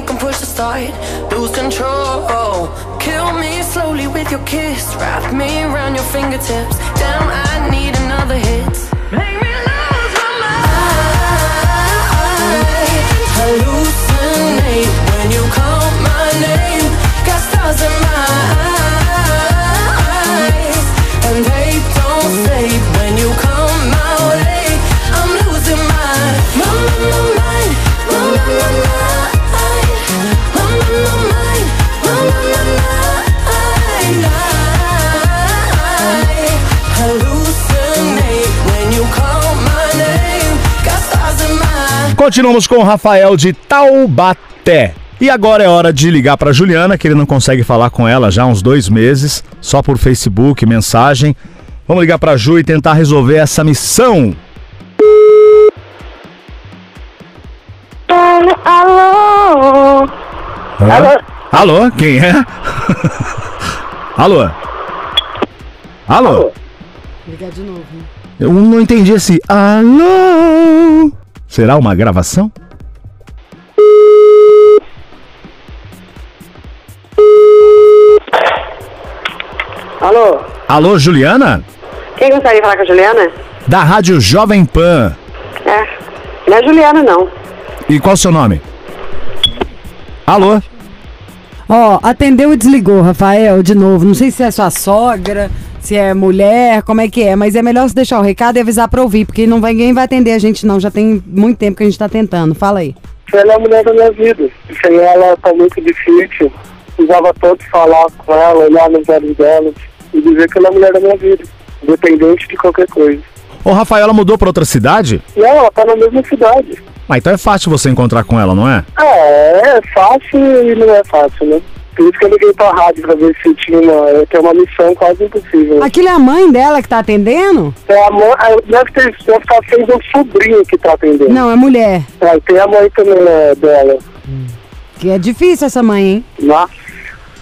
you can push start. Lose control. Kill me slowly with your kiss. Wrap me around your fingertips. Damn, I need another hit. Make me lose my mind. Hallucinate when you call my name. Got stars in my eyes, Continuamos com o Rafael de Taubaté. E agora é hora de ligar para Juliana, que ele não consegue falar com ela já há uns dois meses, só por Facebook, mensagem. Vamos ligar para Ju e tentar resolver essa missão. Alô? Hã? Alô? Alô, quem é? Alô? Alô? Ligar de novo. Eu não entendi esse alô. Será uma gravação? Alô? Alô, Juliana? Quem gostaria de falar com a Juliana? Da Rádio Jovem Pan. É. Não é Juliana, não. E qual o seu nome? Alô? Ó, atendeu e desligou, Rafael, de novo. Não sei se é sua sogra, se é mulher, como é que é, mas é melhor você deixar o recado e avisar pra ouvir, porque não vai, ninguém vai atender a gente, não. Já tem muito tempo que a gente tá tentando. Fala aí. Ela é a mulher da minha vida. Sem ela tá muito difícil. Precisava todos falar com ela, olhar nos olhos dela e dizer que ela é a mulher da minha vida. Independente de qualquer coisa. Ô, Rafael, ela mudou pra outra cidade? E ela tá na mesma cidade. Ah, então é fácil você encontrar com ela, não é? É, é fácil e não é fácil, né? Por isso que eu liguei pra rádio pra ver se tinha uma. Eu tenho uma missão quase impossível. Aquilo é a mãe dela que tá atendendo? É a mãe, ah, deve ter deve estar sendo um sobrinho que tá atendendo. Não, é mulher. Ah, tem a mãe também né, dela. Que é difícil essa mãe, hein? Nossa.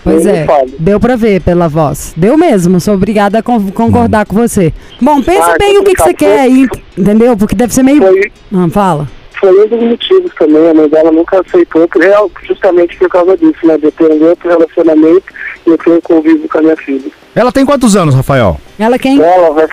Pois é, deu pra ver pela voz. Deu mesmo, sou obrigada a con- concordar com você. Bom, pensa Ah, bem o que, que você quer aí, entendeu? Porque deve ser meio. Foi, Ah, fala. Foi um dos motivos também. A mãe dela nunca aceitou, por real- justamente por causa disso, né? De eu ter um outro relacionamento e eu tenho convívio com a minha filha. Ela tem quantos anos, Rafael? Ela quem? Ela vai,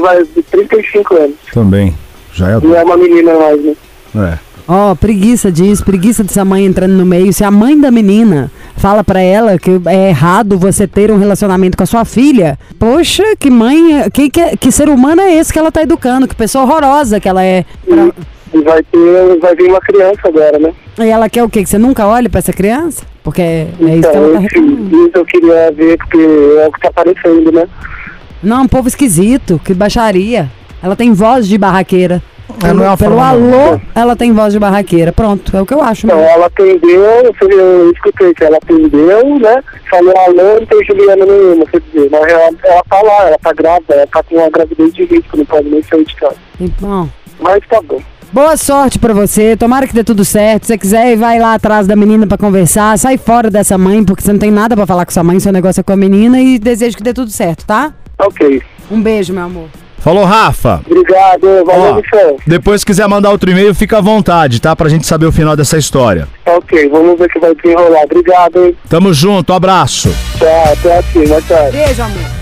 vai de 35 anos. Também. Já é Não é uma menina mais, né? É. Ó, preguiça disso, preguiça dessa mãe entrando no meio. Se a mãe da menina fala pra ela que é errado você ter um relacionamento com a sua filha, poxa, que mãe, que, que, que ser humano é esse que ela tá educando? Que pessoa horrorosa que ela é. Pra- E, vai ter, vai vir uma criança agora, né? E ela quer o quê? Que você nunca olhe pra essa criança? Porque é isso que Então, ela tá enfim, reclamando. isso eu queria ver, porque é o que tá aparecendo, né? Não, um povo esquisito, que baixaria. Ela tem voz de barraqueira. É, não é Pelo forma alô, ela tem voz de barraqueira. Pronto, é o que eu acho. Então, mesmo. ela atendeu, eu, escutei que ela atendeu, né? Falou, alô, não tem Juliana nenhuma, quer dizer, mas ela, ela tá lá, ela tá grávida, ela tá com uma gravidez de risco, não pode nem sair de casa. Bom, Mas tá bom. Boa sorte pra você. Tomara que dê tudo certo. Se você quiser, vai lá atrás da menina pra conversar. Sai fora dessa mãe, porque você não tem nada pra falar com sua mãe. Seu negócio é com a menina. E desejo que dê tudo certo, tá? Ok. Um beijo, meu amor. Falou, Rafa. Obrigado, valeu, Michel. depois se quiser mandar outro e-mail, fica à vontade, tá? Pra gente saber o final dessa história. Ok, vamos ver o que vai desenrolar. Obrigado, hein? Tamo junto, abraço. Tchau, até aqui, mais tarde. Beijo, amor.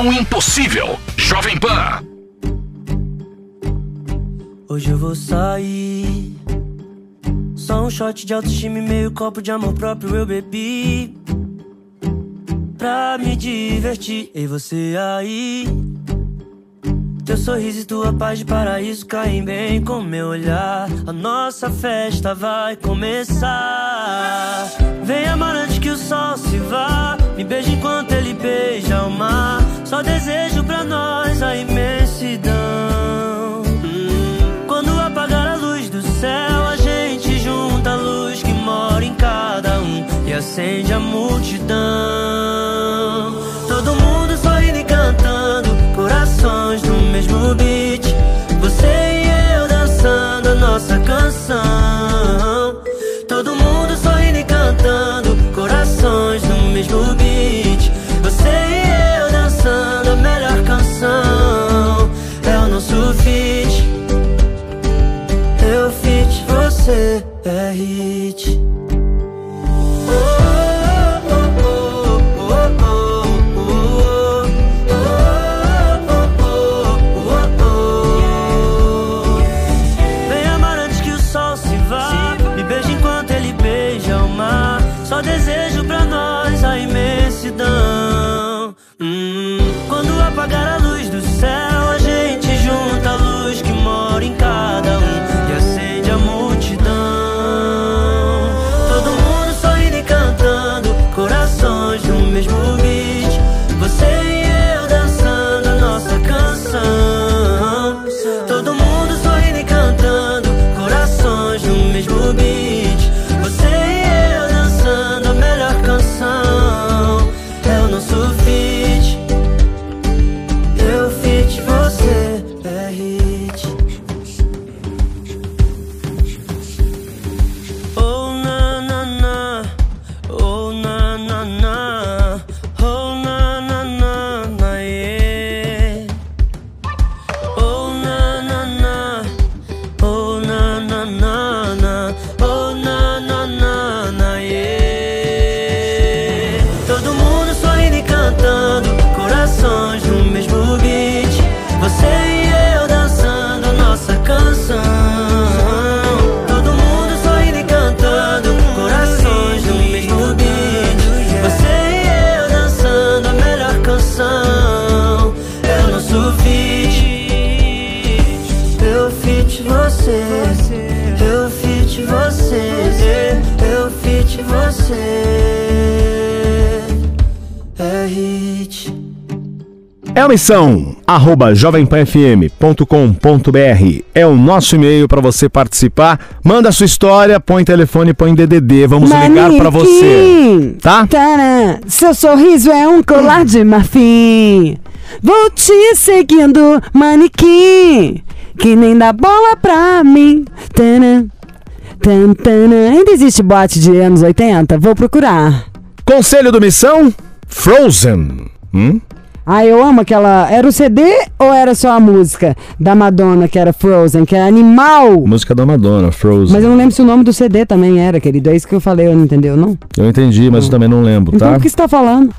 Missão Impossível. Jovem Pan. Hoje eu vou sair Só um shot de autoestima e meio copo de amor próprio eu bebi. Pra me divertir, e você aí. Teu sorriso e tua paz de paraíso caem bem com meu olhar. A nossa festa vai começar. Vem amar antes que o sol se vá. Me beija enquanto ele beija o mar. Só desejo pra nós a imensidão. Quando apagar a luz do céu, a gente junta a luz que mora em cada um e acende a multidão. Quando você. É hit. É a missão, arroba jovempanfm.com.br. É o nosso e-mail para você participar. Manda sua história, põe telefone, põe DDD. Vamos ligar para você. Tá? Seu sorriso é um colar de marfim. Vou te seguindo, manequim. Que nem dá bola pra mim. Tarã, tan, tarã. Ainda existe boate de anos 80? Vou procurar. Conselho do Missão, Frozen. Hum? Ah, eu amo aquela. Era o CD ou era só a música da Madonna que era Frozen, que é animal? Música da Madonna, Frozen. Mas eu não lembro se o nome do CD também era, querido. É isso que eu falei, eu não entendeu, não? Eu entendi, mas eu também não lembro, Então tá? o que você tá falando?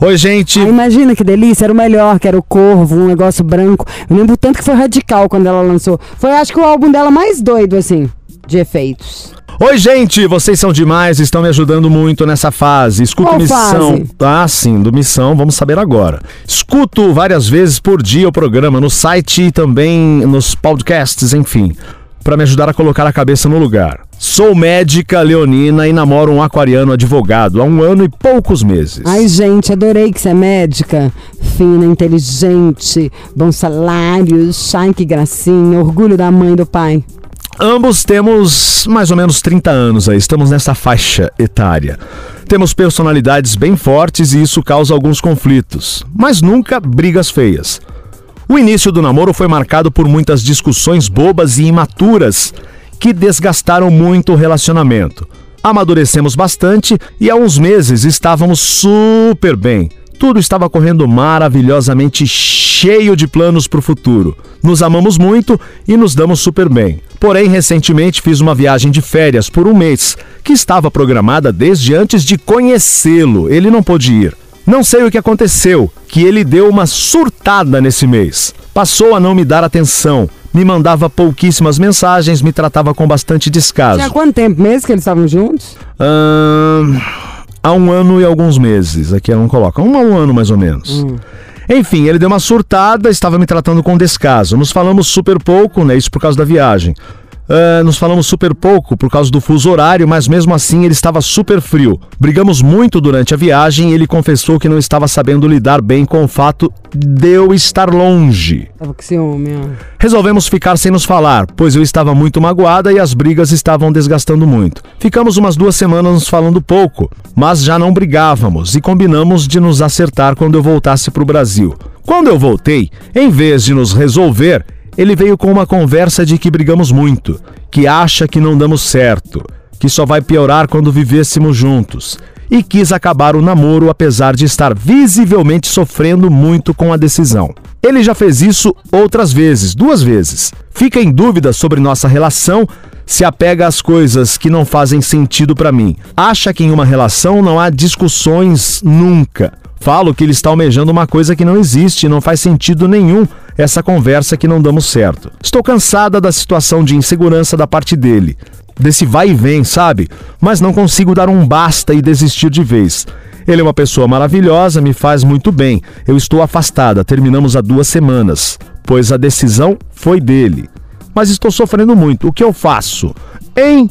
Oi, gente. Ah, imagina que delícia, era o melhor, que era o Corvo, um negócio branco. Eu lembro tanto que foi radical quando ela lançou. Foi, acho que, o álbum dela mais doido, assim, de efeitos. Oi, gente, vocês são demais, estão me ajudando muito nessa fase. Escuto Qual Missão. fase? Ah, sim, do Missão, vamos saber agora. Escuto várias vezes por dia o programa no site e também nos podcasts, enfim, para me ajudar a colocar a cabeça no lugar. Sou médica leonina e namoro um aquariano advogado há um ano e poucos meses. Ai, gente, adorei que você é médica. Fina, inteligente, bons salários, ai que gracinha, orgulho da mãe e do pai. Ambos temos mais ou menos 30 anos aí, estamos nessa faixa etária. Temos personalidades bem fortes e isso causa alguns conflitos, mas nunca brigas feias. O início do namoro foi marcado por muitas discussões bobas e imaturas que desgastaram muito o relacionamento. Amadurecemos bastante e há uns meses estávamos super bem. Tudo estava correndo maravilhosamente cheio de planos para o futuro. Nos amamos muito e nos damos super bem. Porém, recentemente fiz uma viagem de férias por um mês, que estava programada desde antes de conhecê-lo. Ele não pôde ir. Não sei o que aconteceu, que ele deu uma surtada nesse mês. Passou a não me dar atenção, me mandava pouquíssimas mensagens, me tratava com bastante descaso. Tinha quanto tempo mesmo que eles estavam juntos? Ahn, há um ano e alguns meses. Aqui ela não coloca. Um, um ano mais ou menos. Enfim, ele deu uma surtada, estava me tratando com descaso. Nos falamos super pouco, né? Isso por causa da viagem. Ah, nos falamos super pouco por causa do fuso horário, mas mesmo assim ele estava super frio. Brigamos muito durante a viagem e ele confessou que não estava sabendo lidar bem com o fato de eu estar longe. Tava com ciúme, ó. Resolvemos ficar sem nos falar, pois eu estava muito magoada e as brigas estavam desgastando muito. Ficamos umas duas semanas nos falando pouco, mas já não brigávamos e combinamos de nos acertar quando eu voltasse para o Brasil. Quando eu voltei, em vez de nos resolver, ele veio com uma conversa de que brigamos muito, que acha que não damos certo, que só vai piorar quando vivêssemos juntos. E quis acabar o namoro apesar de estar visivelmente sofrendo muito com a decisão. Ele já fez isso outras vezes, duas vezes. Fica em dúvida sobre nossa relação, se apega às coisas que não fazem sentido pra mim. Acha que em uma relação não há discussões nunca. Falo que ele está almejando uma coisa que não existe não faz sentido nenhum essa conversa que não damos certo. Estou cansada da situação de insegurança da parte dele, desse vai e vem, sabe? Mas não consigo dar um basta e desistir de vez. Ele é uma pessoa maravilhosa, me faz muito bem. Eu estou afastada, terminamos há duas semanas, pois a decisão foi dele. Mas estou sofrendo muito. O que eu faço? Em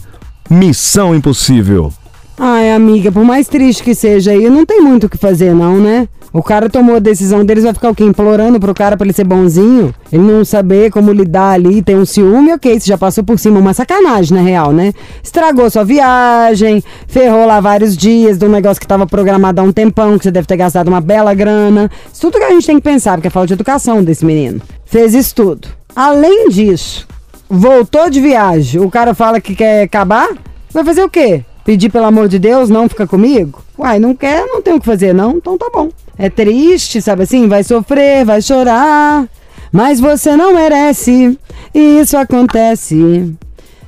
Missão Impossível. Ai, amiga, por mais triste que seja aí, não tem muito o que fazer, não, né? O cara tomou a decisão deles, vai ficar o quê? Implorando pro cara pra ele ser bonzinho? Ele não saber como lidar ali, tem um ciúme, ok, você já passou por cima, uma sacanagem, na real, né? Estragou sua viagem, ferrou lá vários dias de um negócio que tava programado há um tempão, que você deve ter gastado uma bela grana. Isso tudo que a gente tem que pensar, porque é falta de educação desse menino. Fez isso tudo. Além disso, voltou de viagem, o cara fala que quer acabar, vai fazer o quê? Pedir pelo amor de Deus, não fica comigo? Uai, não quer, não tem o que fazer, não? Então tá bom. É triste, sabe assim? Vai sofrer, vai chorar. Mas você não merece. E isso acontece.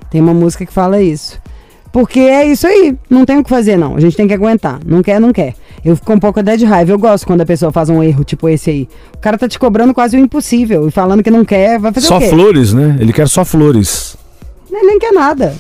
Tem uma música que fala isso. Porque é isso aí. Não tem o que fazer, não. A gente tem que aguentar. Não quer, não quer. Eu fico um pouco até de raiva. Eu gosto quando a pessoa faz um erro tipo esse aí. O cara tá te cobrando quase o impossível e falando que não quer. Vai fazer Só o quê? flores, né? Ele quer só flores. Ele nem quer nada.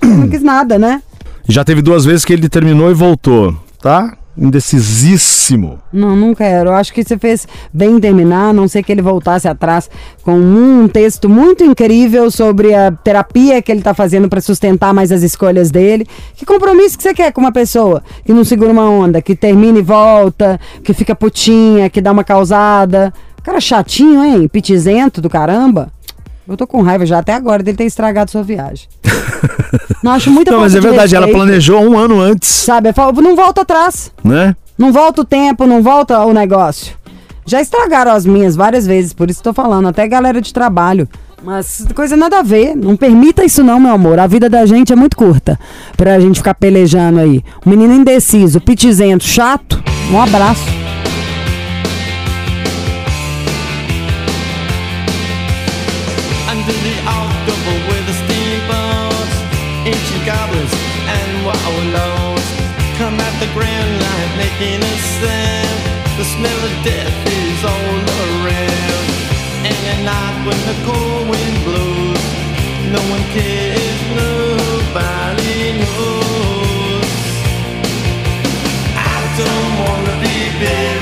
não quis nada, né? Já teve duas vezes que ele terminou e voltou, tá? Indecisíssimo. Não, não quero. Eu acho que você fez bem em terminar, a não sei que ele voltasse atrás com um texto muito incrível sobre a terapia que ele tá fazendo para sustentar mais as escolhas dele. Que compromisso que você quer com uma pessoa que não segura uma onda, que termina e volta, que fica putinha, que dá uma causada. Cara chatinho, hein? Pitizento do caramba. Eu tô com raiva já até agora dele ter estragado sua viagem. não acho muita Não, mas é de verdade, ela planejou um ano antes, Sabe, eu falo, não volta atrás. né? Não volta o tempo, não volta o negócio. Já estragaram as minhas várias vezes, por isso tô falando, até galera de trabalho. Mas coisa nada a ver. Não permita isso não, meu amor. A vida da gente é muito curta pra gente ficar pelejando aí. Um menino indeciso, pitizento, chato. Um abraço. Under the October with the steamboats, ancient goblins and wallows come at the grand light making a sound. The smell of death is all around. And at night when the cold wind blows, no one cares, nobody knows. I don't wanna be buried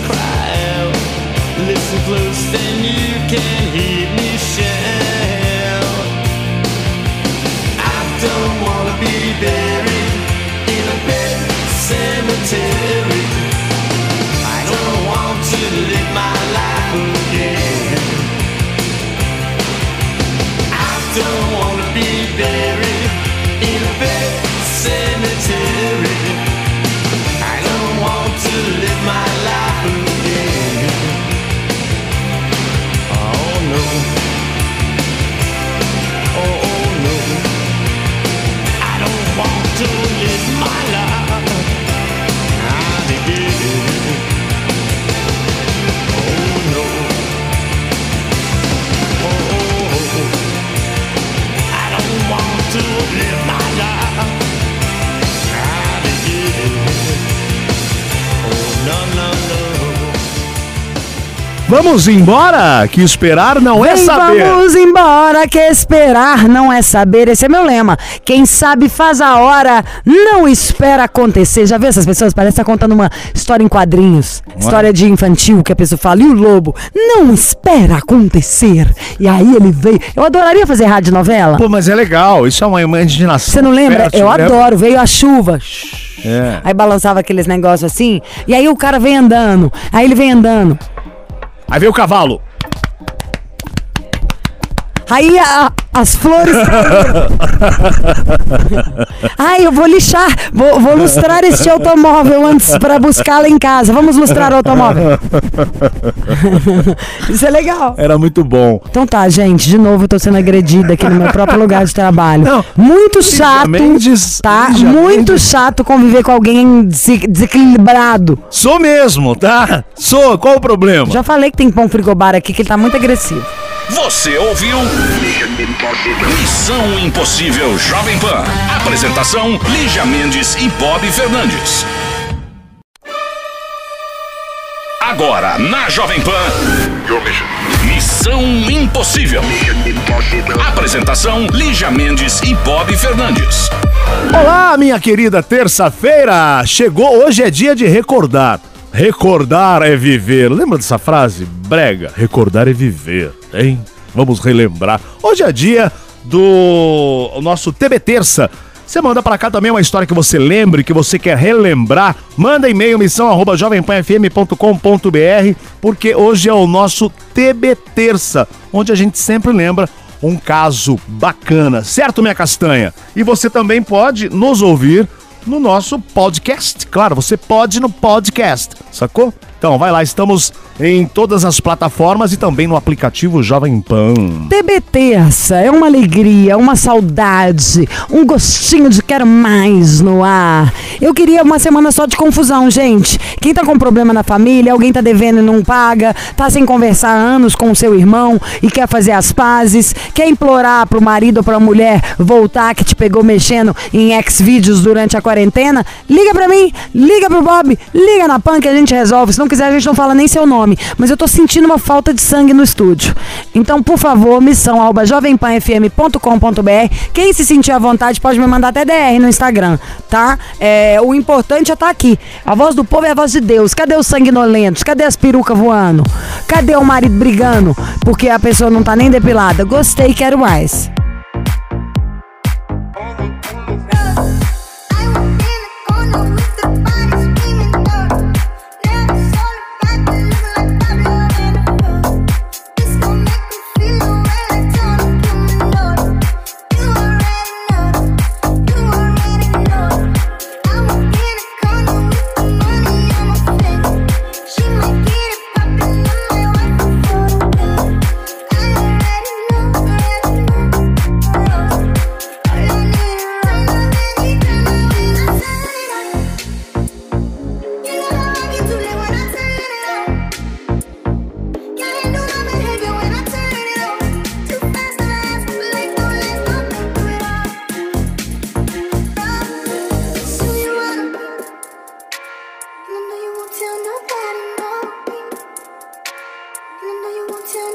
cry out. Listen close. Vamos embora? Que esperar não é Vem, saber. vamos embora, que esperar não é saber. Esse é meu lema. Quem sabe faz a hora, não espera acontecer. Já viu essas pessoas? Parece que tá contando uma história em quadrinhos. História de infantil, que a pessoa fala, e o lobo? Não espera acontecer. E aí ele veio. Eu adoraria fazer rádio novela. Pô, mas é legal. Isso é uma imaginação. Você não lembra? fértil, Eu né? adoro. Veio a chuva. É. Aí balançava aqueles negócios assim. E aí o cara vem andando. Aí ele vem andando. Aí veio o cavalo. Aí a- as flores. Ai, eu vou lixar, vou, vou lustrar este automóvel antes para buscá-lo em casa. Vamos lustrar o automóvel. Isso é legal. Era muito bom. Então tá, gente, de novo eu tô sendo agredida aqui no meu próprio lugar de trabalho. Não, muito chato, Mendes- tá? Lígia muito Mendes- chato conviver com alguém desequilibrado. Sou mesmo, tá? Sou. Qual o problema? Já falei que tem pão frigobar aqui que ele tá muito agressivo. Você ouviu? Missão Impossível Jovem Pan. Apresentação: Lígia Mendes e Bob Fernandes. Agora, na Jovem Pan. Missão Impossível. Apresentação: Lígia Mendes e Bob Fernandes. Olá, minha querida terça-feira! Chegou, hoje é dia de recordar. Recordar é viver. Lembra dessa frase? Brega. Recordar é viver, hein? Vamos relembrar. Hoje é dia do nosso TB Terça. Você manda pra cá também uma história que você lembre, que você quer relembrar. Manda e-mail missão arroba jovempanfm.com.br porque hoje é o nosso TB Terça, onde a gente sempre lembra um caso bacana, certo, minha castanha? E você também pode nos ouvir no nosso podcast. Claro, você pode no podcast, sacou? Então vai lá, estamos em todas as plataformas e também no aplicativo Jovem Pan. TB Terça é uma alegria, uma saudade, um gostinho de quero mais no ar. Eu queria uma semana só de confusão, gente. Quem tá com problema na família, alguém tá devendo e não paga, tá sem conversar há anos com o seu irmão e quer fazer as pazes, quer implorar pro marido ou pra mulher voltar que te pegou mexendo em ex-vídeos durante a quarentena, liga pra mim, liga pro Bob, liga na PAN que a gente resolve. Se não quiser, a gente não fala nem seu nome. Mas eu tô sentindo uma falta de sangue no estúdio. Então, por favor, missão arroba jovempanfm.com.br. Quem se sentir à vontade pode me mandar até DR no Instagram, tá? É, o importante é estar aqui. A voz do povo é a voz de Deus. Cadê os sanguinolentos? Cadê as perucas voando? Cadê o marido brigando? Porque a pessoa não tá nem depilada. Gostei, quero mais. to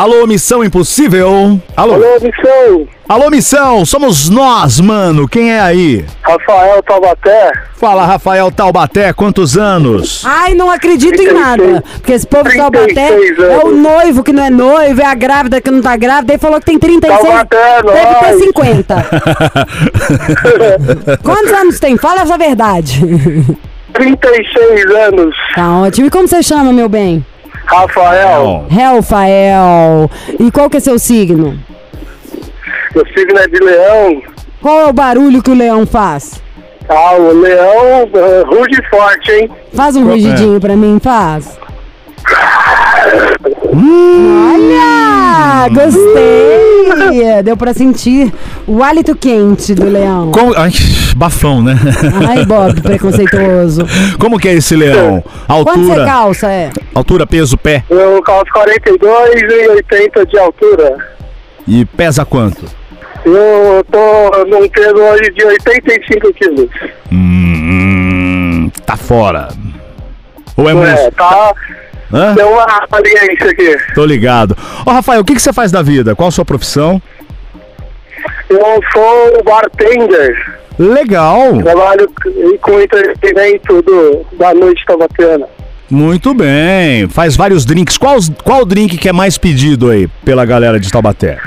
Alô, Missão Impossível? Alô? Alô, missão. Alô, Missão, somos nós, mano. Quem é aí? Rafael Taubaté. Fala, Rafael Taubaté, quantos anos? Ai, não acredito em 36. nada. Porque esse povo de Taubaté 36 é o noivo que não é noivo, é a grávida que não tá grávida. Ele falou que tem 36. Taubaté, Deve ter nós. 50. Quantos anos tem? Fala essa verdade. 36 anos. Tá ótimo. E como você chama, meu bem? Rafael. Rafael. E qual que é seu signo? Meu signo é de leão. Qual é o barulho que o leão faz? Ah, o leão uh, ruge forte, hein? Faz um rugidinho pra mim, faz. Hum. Olha! Gostei! Deu pra sentir o hálito quente do leão. Com... Ai, bafão, né? Ai, Bob, preconceituoso. Como que é esse leão? Quanto você Altura, calça, é? altura, peso, pé. Eu calço 42 e 80 de altura. E pesa quanto? Eu tô num peso hoje de 85 quilos. Hum, tá fora. Ou é É, música? tá. Hã? Tem uma experiência aqui. Tô ligado. Ô, Rafael, o que, que você faz da vida? Qual a sua profissão? Eu sou bartender. Legal. Trabalho com entretenimento do, da noite tabatana. Muito bem. Faz vários drinks. Qual, qual o drink que é mais pedido aí pela galera de Taubaté?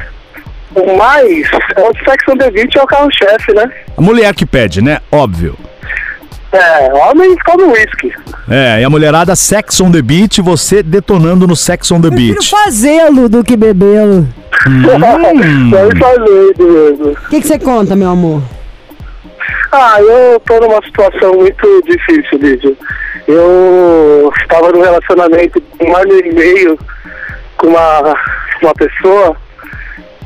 O mais é o Sex on the Beach é o carro-chefe, né? A mulher que pede, né? Óbvio. É, homem come whisky. É, e a mulherada Sex on the Beach, você detonando no Sex on the Prefiro Beach. fazê-lo do que bebê-lo. Hum. Fazendo mesmo. O que que você conta, meu amor? Ah, eu tô numa situação muito difícil, Lídia. Eu estava num relacionamento de um ano e meio com uma, uma pessoa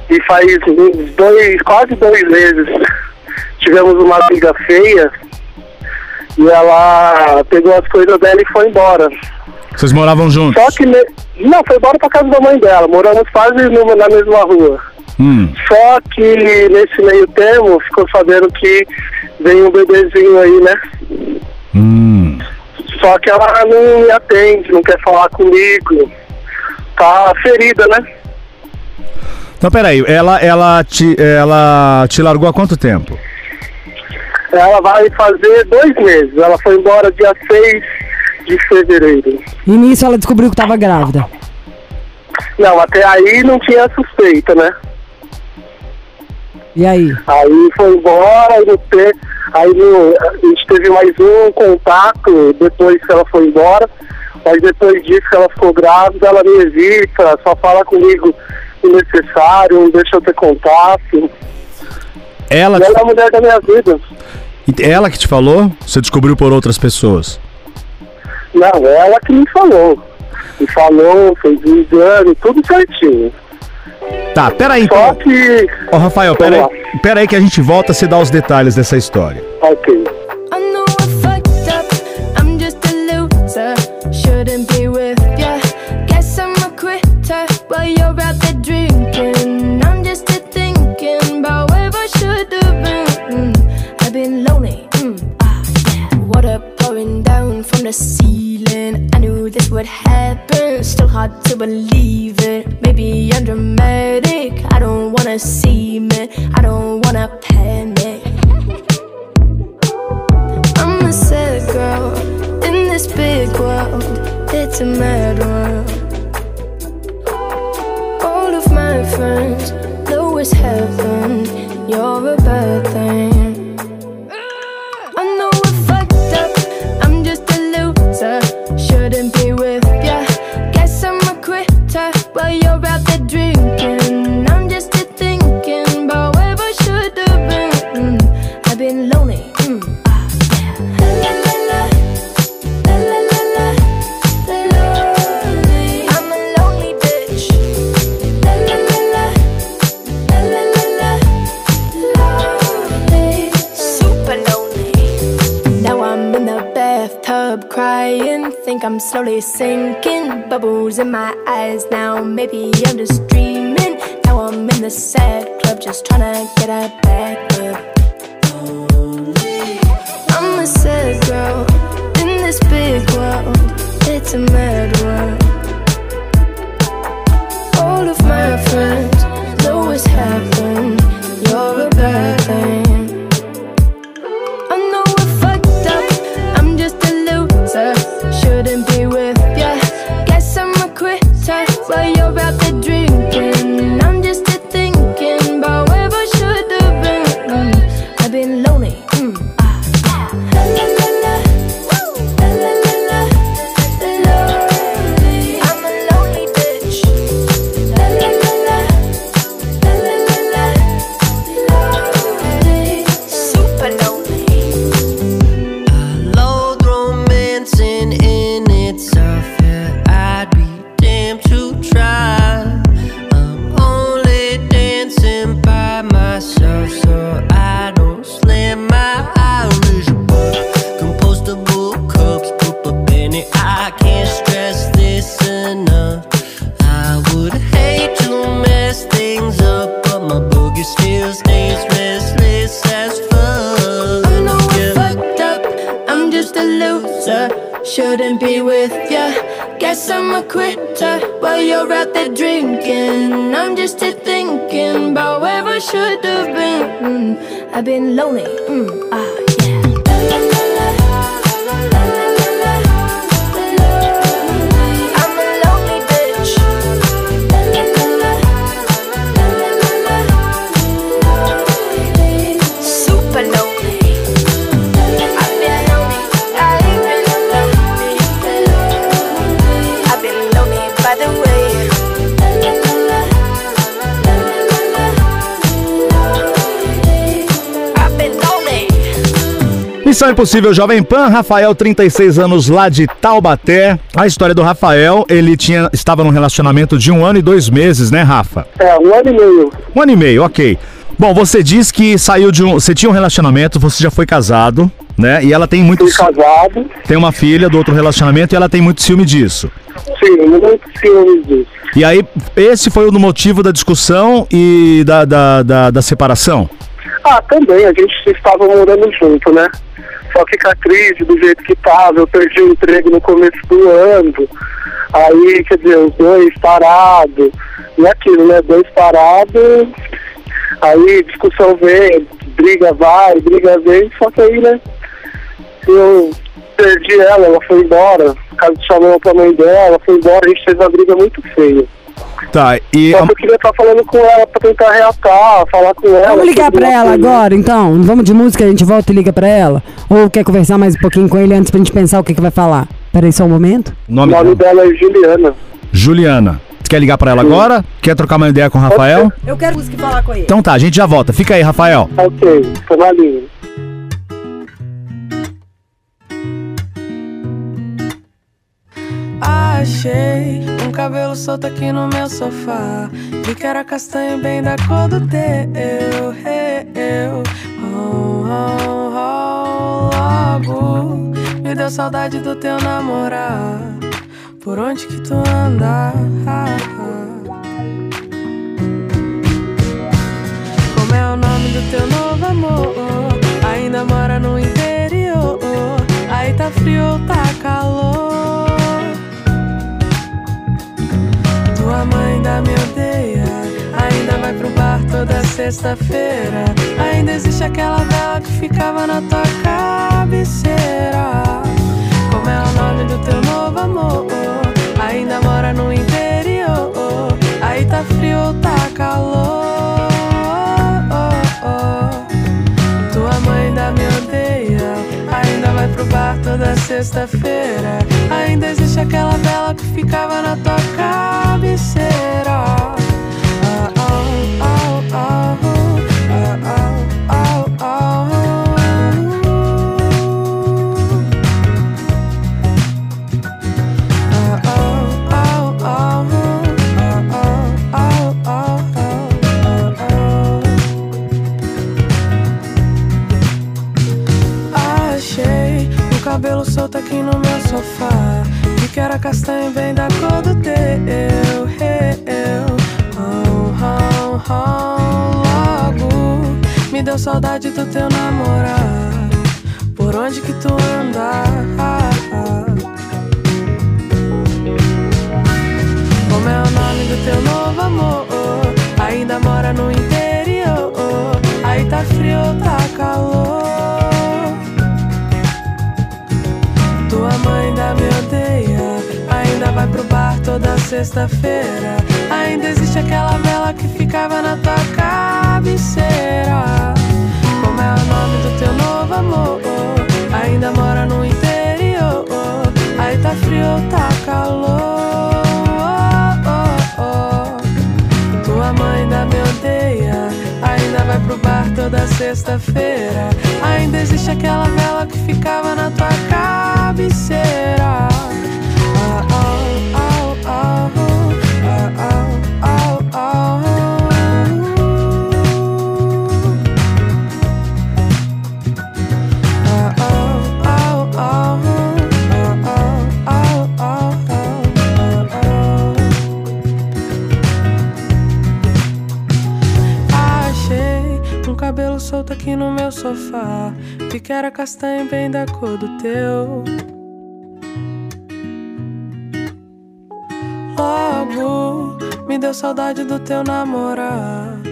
e faz uns dois, quase dois meses tivemos uma briga feia e ela pegou as coisas dela e foi embora. Vocês moravam juntos? Só que ne- não, foi embora pra casa da mãe dela, moramos quase numa- na mesma rua. Hum. Só que nesse meio termo ficou sabendo que vem um bebezinho aí, né? Hum. Só que ela não me atende, não quer falar comigo. Tá ferida, né? Então, peraí, ela, ela, te, ela te largou há quanto tempo? Ela vai fazer dois meses. Ela foi embora dia 6 de fevereiro. E nisso ela descobriu que tava grávida. Não, até aí não tinha suspeita, né? E aí? Aí foi embora, aí, no te... aí no... a gente teve mais um contato depois que ela foi embora. Mas depois disso que ela ficou grávida, ela me evita, só fala comigo o necessário, não deixa eu ter contato. Ela, ela é a mulher da minha vida. ela que te falou? Você descobriu por outras pessoas? Não, ela que me falou. Me falou, fez o exame, tudo certinho. Tá, peraí Só então. que. Ô, Rafael, peraí, peraí que a gente volta a se dar os detalhes dessa história. Ok. Hard to believe it. Maybe I'm dramatic. I don't wanna see Mm, ah, yeah. Missão Impossível Jovem Pan, Rafael, 36 anos lá de Taubaté. A história do Rafael, ele tinha, estava num relacionamento de um ano e dois meses, né, Rafa? É, um ano e meio. Um ano e meio, ok. Bom, você diz que saiu de um. Você tinha um relacionamento, você já foi casado, né? E ela tem muito. Fui casado. Tem uma filha do outro relacionamento e ela tem muito ciúme disso. Sim, muito ciúmes disso. E aí, esse foi o motivo da discussão e da, da, da, da separação? Ah, também, a gente estava morando junto, né? Só a crise do jeito que tava, eu perdi o emprego no começo do ano. Aí, quer dizer, os dois parados. E aquilo, né? Dois parados. Aí discussão vem, briga vai, briga vem, só que aí, né? Eu perdi ela, ela foi embora. O caso chamou pra mãe dela, foi embora, a gente fez uma briga muito feia. Tá, e. Só que eu queria estar falando com ela pra tentar reatar, falar com ela. Vamos ligar pra ela coisa. agora, então? Vamos de música, a gente volta e liga pra ela? Ou quer conversar mais um pouquinho com ele antes pra gente pensar o que, que vai falar? Peraí só um momento. O O nome nome dela? é Juliana. Juliana. Você quer ligar pra ela agora? Quer trocar uma ideia com o Rafael? Eu quero música e falar com ele. Então tá, a gente já volta. Fica aí, Rafael. Ok, tô na linha. Achei um cabelo solto aqui no meu sofá. Vi que era castanho bem da cor do teu. Eu, oh, oh, oh, logo me deu saudade do teu namorar. Por onde que tu anda? Como é o nome do teu novo amor? Ainda mora no interior. Aí tá frio ou tá calor? Ainda me odeia. Ainda vai pro bar toda sexta-feira. Ainda existe aquela vela que ficava na tua cabeceira. Como é o nome do teu novo amor? Ainda mora no interior. Aí tá frio ou tá calor? Tua mãe ainda me odeia. Ainda vai pro bar toda sexta-feira. Ainda existe aquela vela que ficava na tua cabeceira. Castanho bem da cor do teu. Eu, oh, oh, oh, logo me deu saudade do teu namorar. Por onde que tu anda? Como é o nome do teu novo amor? Ainda mora no interior. Aí tá frio tá calor? Sexta-feira. Ainda existe aquela vela que ficava na tua cabeceira. Como é o nome do teu novo amor? Ainda mora no interior. Aí tá frio ou tá calor? Tua mãe ainda me odeia. Ainda vai pro bar toda sexta-feira. Ainda existe aquela vela que ficava na tua cabeceira. Sofá. Era castanho bem da cor do teu. Logo me deu saudade do teu namorar.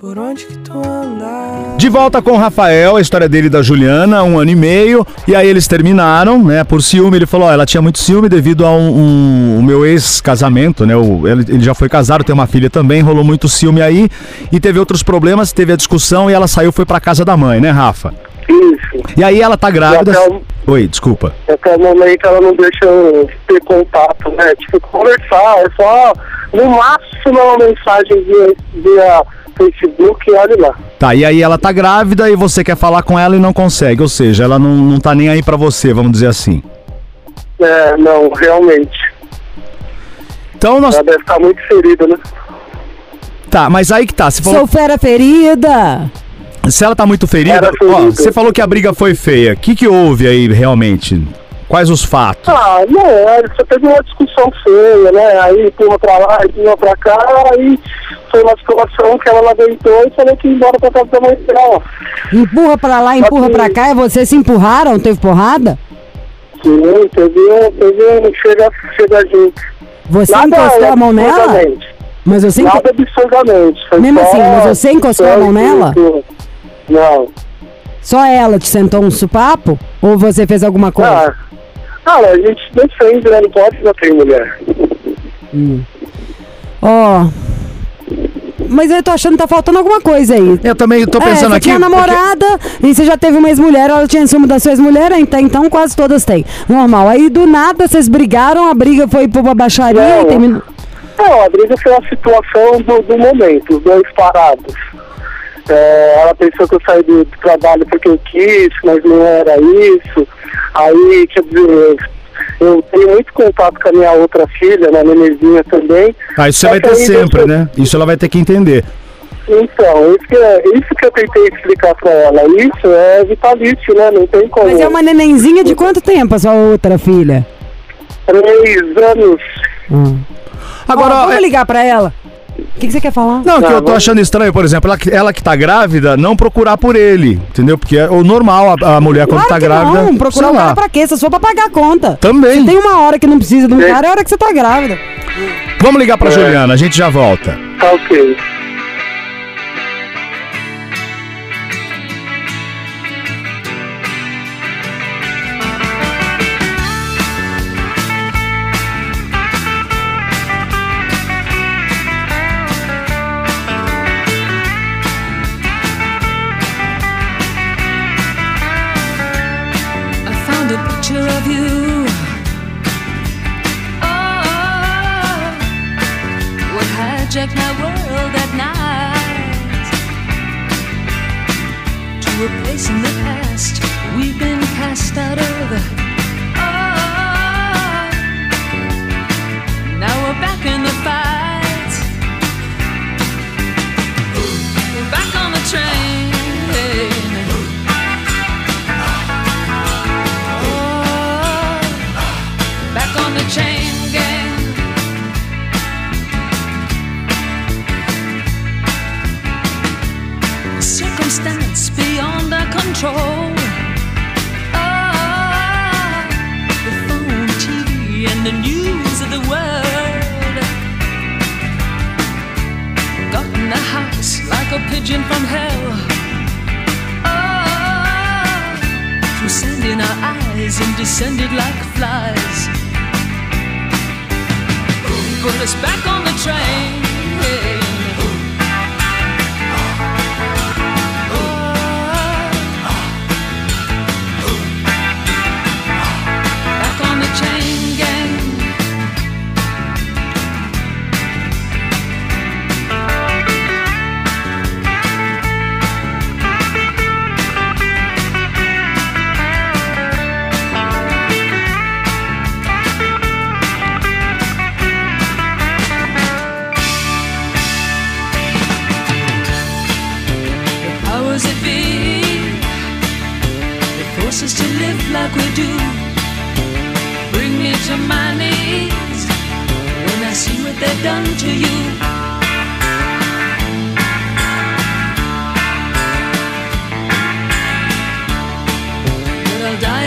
Por onde que tu anda? De volta com o Rafael, a história dele e da Juliana, um ano e meio, e aí eles terminaram, né, por ciúme, ele falou, ó, ela tinha muito ciúme devido a um, um- o meu ex-casamento, né, o- ele, ele já foi casado, tem uma filha também, rolou muito ciúme aí, e teve outros problemas, teve a discussão e ela saiu, foi pra casa da mãe, né, Rafa? Isso. E aí ela tá grávida... Oi, desculpa. Até o momento ela não deixa eu ter contato, né? Tipo, conversar, é só no máximo uma mensagem via, via Facebook e olha lá. Tá, e aí ela tá grávida e você quer falar com ela e não consegue, ou seja, ela não, não tá nem aí pra você, vamos dizer assim. É, não, realmente. Então nós... Ela deve estar muito ferida, né? Tá, mas aí que tá, você falou... Sou fera ferida. Se ela tá muito ferida, ferida. ó, você falou que a briga foi feia. O que, que houve aí realmente? Quais os fatos? Ah, não, é, só teve uma discussão feia, né? Aí empurra pra lá, empurra pra cá, aí foi uma situação que ela não aguentou e falou que ia embora pra casa da mãe dela. Empurra pra lá, empurra que- pra cá. E vocês se empurraram? Teve porrada? Sim, teve, um- teve um chega, chega junto. Você encostou a mão nela? absurdamente. Mas você enco- Nada absurdamente. Foi Mesmo só- assim, mas você encostou a mão nela? Não. Só ela te sentou um supapo? Ou você fez alguma coisa? Ah, cara, a gente defende, né? Não pode bater em mulher. Ó. Mas eu tô achando que tá faltando alguma coisa aí. Eu também tô é, pensando você aqui. tinha namorada e você já teve uma ex-mulher, ela tinha ciúme das suas mulheres, então, então quase todas têm. Normal. Aí do nada vocês brigaram, a briga foi pra uma baixaria Não. e terminou. Não, a briga foi a situação do, do momento, os dois parados. É, ela pensou que eu saí do, do trabalho porque eu quis, mas não era isso. Aí, quer dizer, eu tenho muito contato com a minha outra filha, né, Nenezinha também. Ah, isso você vai ter sempre, né? Isso ela vai ter que entender. Então, isso que, é- isso que eu tentei explicar pra ela. Isso é vitalício, né? Não tem como. Mas é uma nenenzinha de quanto tempo a sua outra filha? Três anos. Agora, Ó, vamos é- ligar pra ela. O que, que você quer falar? Não, que Tá, eu tô achando estranho, por exemplo, ela, que- ela que tá grávida, não procurar por ele, entendeu? Porque é o normal, a, a mulher quando Claro tá que grávida. Não, procurar o cara lá. pra quê? Se for pra pagar a conta. Também. Se tem uma hora que não precisa de um É. cara, é a hora que você tá grávida. Vamos ligar pra É. Juliana, a gente já volta. Tá ok.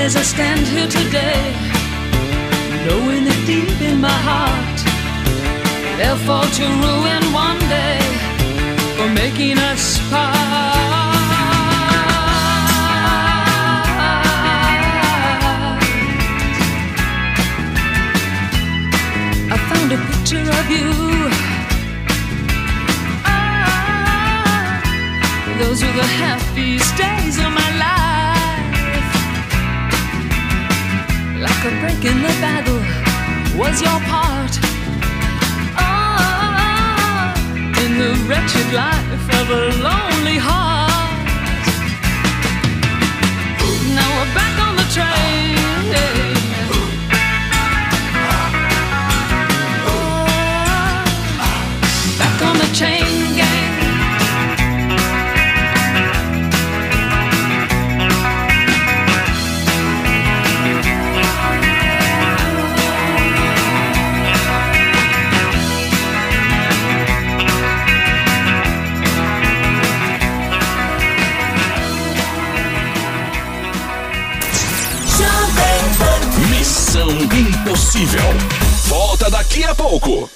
As I stand here today, knowing that deep in my heart they'll fall to ruin one day for making us part. I found a picture of you. Ah, those were the happiest days of my life. Like a break in the battle was your part. Ah, in the wretched life of a lonely heart. Now we're back on the train. Oh, Back on the chain Impossível. Volta daqui a pouco.